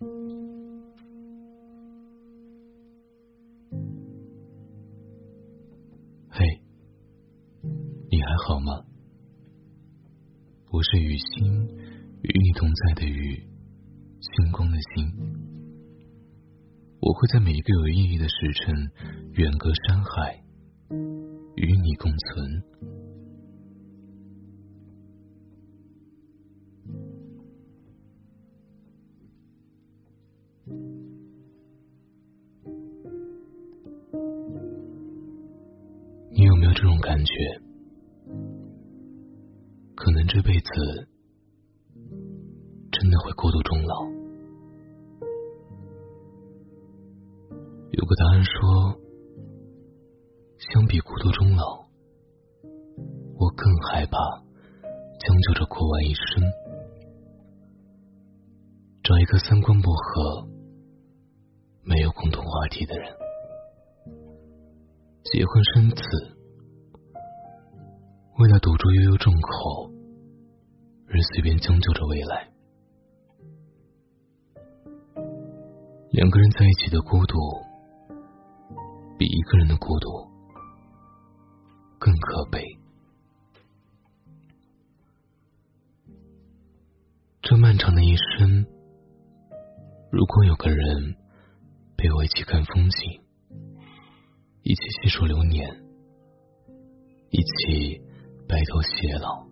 嘿，你还好吗？我是雨星，与你同在的雨，星光的星。我会在每一个有意义的时辰，远隔山海，与你共存。这种感觉？可能这辈子真的会孤独终老。有个答案说，相比孤独终老，我更害怕将就着过完一生。找一个三观不合、没有共同话题的人。结婚生子，为了堵住悠悠众口，而随便将就着未来。两个人在一起的孤独，比一个人的孤独更可悲。这漫长的一生，如果有个人陪我一起看风景。一起细数流年，一起白头偕老，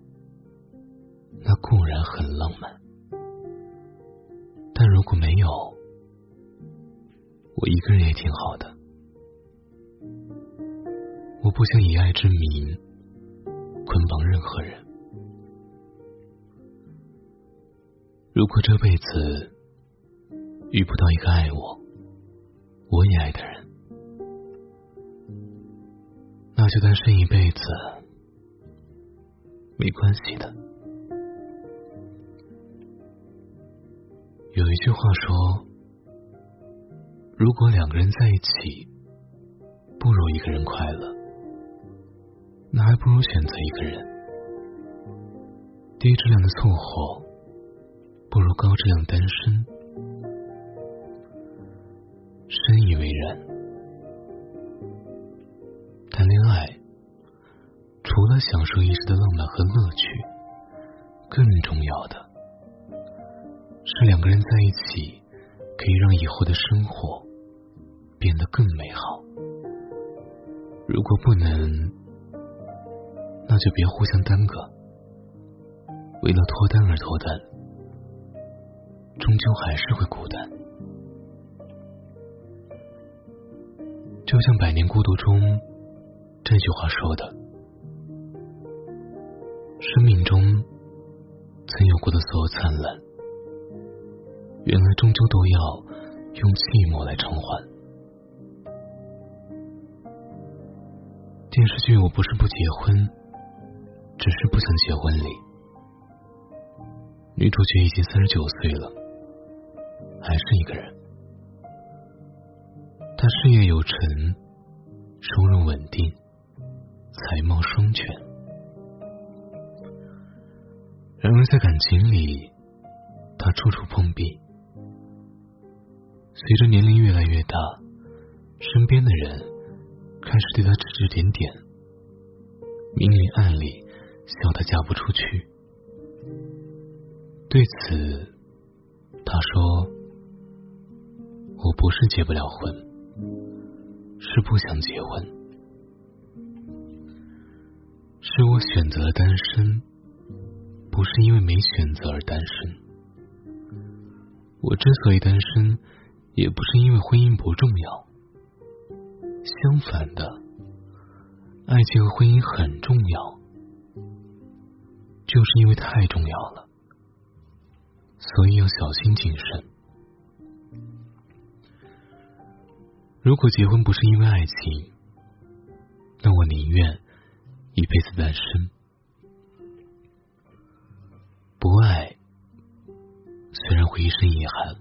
那固然很浪漫。但如果没有，我一个人也挺好的。我不想以爱之名捆绑任何人。如果这辈子遇不到一个爱我、我也爱的人，那就单身一辈子，没关系的。有一句话说，如果两个人在一起不如一个人快乐，那还不如选择一个人。低质量的凑合，不如高质量单身。深以为然。享受一时的浪漫和乐趣，更重要的是两个人在一起，可以让以后的生活变得更美好。如果不能，那就别互相耽搁。为了脱单而脱单，终究还是会孤单。就像《百年孤独》中。这句话说的，生命中曾有过的所有灿烂，原来终究都要用寂寞来偿还。电视剧《我不是不结婚，只是不想结婚》里，女主角已经三十九岁了，还是一个人。她事业有成，收入稳定。才貌双全，然而在感情里，他处处碰壁。随着年龄越来越大，身边的人开始对他指指点点，明里暗里笑他嫁不出去。对此，他说：“我不是结不了婚，是不想结婚。”是我选择了单身，不是因为没选择而单身。我之所以单身，也不是因为婚姻不重要，相反的，爱情和婚姻很重要，就是因为太重要了，所以要小心谨慎。如果结婚不是因为爱情，那我宁愿。一辈子单身，不爱虽然会一生遗憾，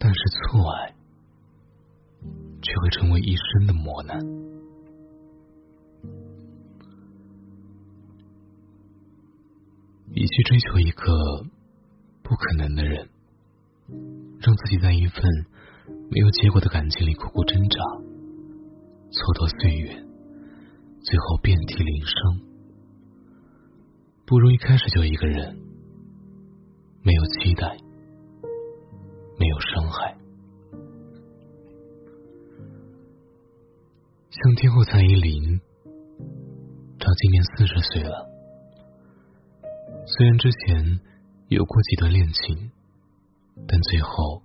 但是错爱却会成为一生的磨难。与其追求一个不可能的人，让自己在一份没有结果的感情里苦苦挣扎，蹉跎岁月，最后遍体鳞伤，不如一开始就一个人，没有期待，没有伤害。像天后蔡依林，她今年四十岁了。虽然之前有过几段恋情，但最后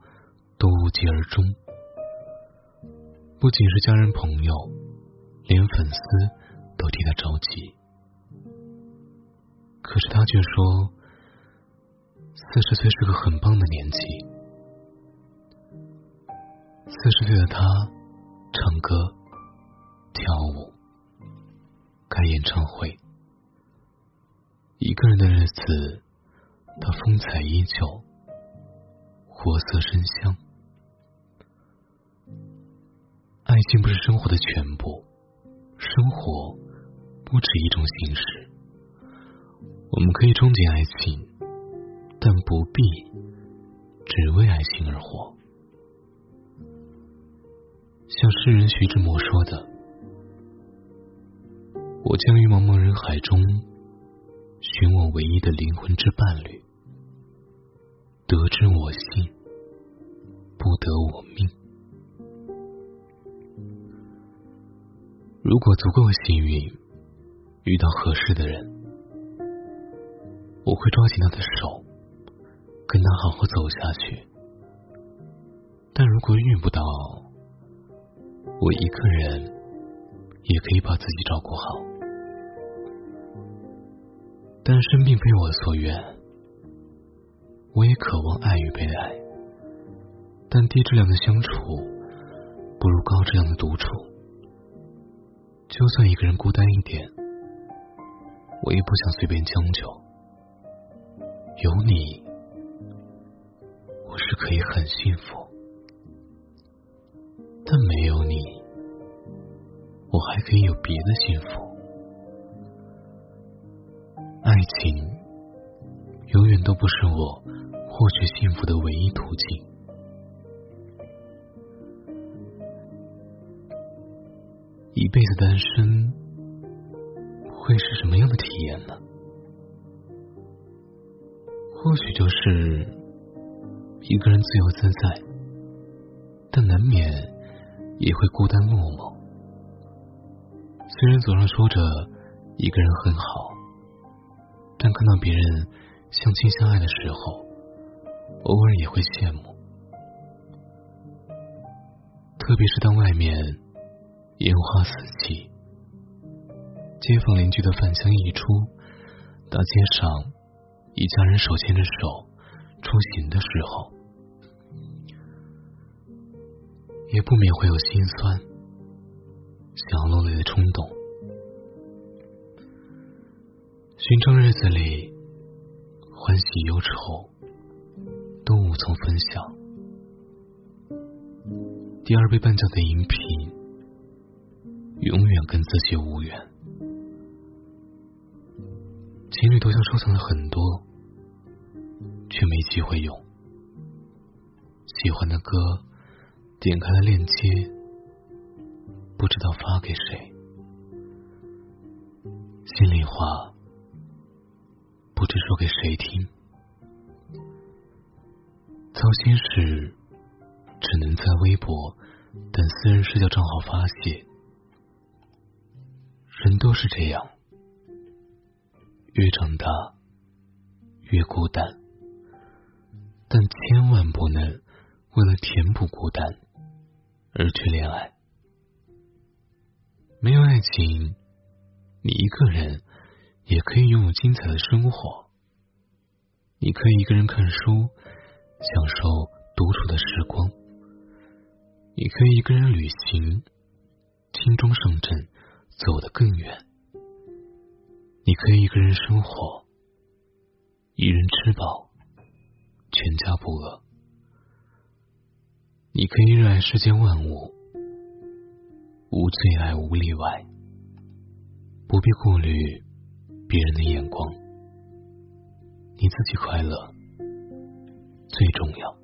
都无疾而终。不仅是家人朋友，连粉丝都替她着急。可是他却说，四十岁是个很棒的年纪。四十岁的他，唱歌。跳舞，开演唱会，一个人的日子，他风采依旧，活色生香。爱情不是生活的全部，生活不止一种形式。我们可以憧憬爱情，但不必只为爱情而活。像诗人徐志摩说的。我将于茫茫人海中寻我唯一的灵魂之伴侣，得之我幸，不得我命。如果足够幸运遇到合适的人，我会抓紧他的手，跟他好好走下去。但如果遇不到，我一个人也可以把自己照顾好。单身并非我所愿，我也渴望爱与被爱，但低质量的相处不如高质量的独处。就算一个人孤单一点，我也不想随便将就。有你，我是可以很幸福，但没有你，我还可以有别的幸福。爱情永远都不是我获取幸福的唯一途径。一辈子单身会是什么样的体验呢？或许就是一个人自由自在，但难免也会孤单落寞。虽然嘴上说着一个人很好。但看到别人相亲相爱的时候，偶尔也会羡慕。特别是当外面烟花四起，街坊邻居的饭香一出，大街上一家人手牵着手出行的时候，也不免会有心酸、想落泪的冲动。寻常日子里，欢喜忧愁都无从分享。第二杯半价的饮品，永远跟自己无缘。情侣头像收藏了很多，却没机会用。喜欢的歌，点开了链接，不知道发给谁。心里话。不知说给谁听，操心事只能在微博等私人社交账号发泄。人都是这样，越长大越孤单，但千万不能为了填补孤单而去恋爱。没有爱情，你一个人。也可以拥有精彩的生活。你可以一个人看书，享受独处的时光；你可以一个人旅行，轻装上阵，走得更远；你可以一个人生活，一人吃饱，全家不饿；你可以热爱世间万物，无最爱无例外，不必顾虑。别人的眼光，你自己快乐最重要。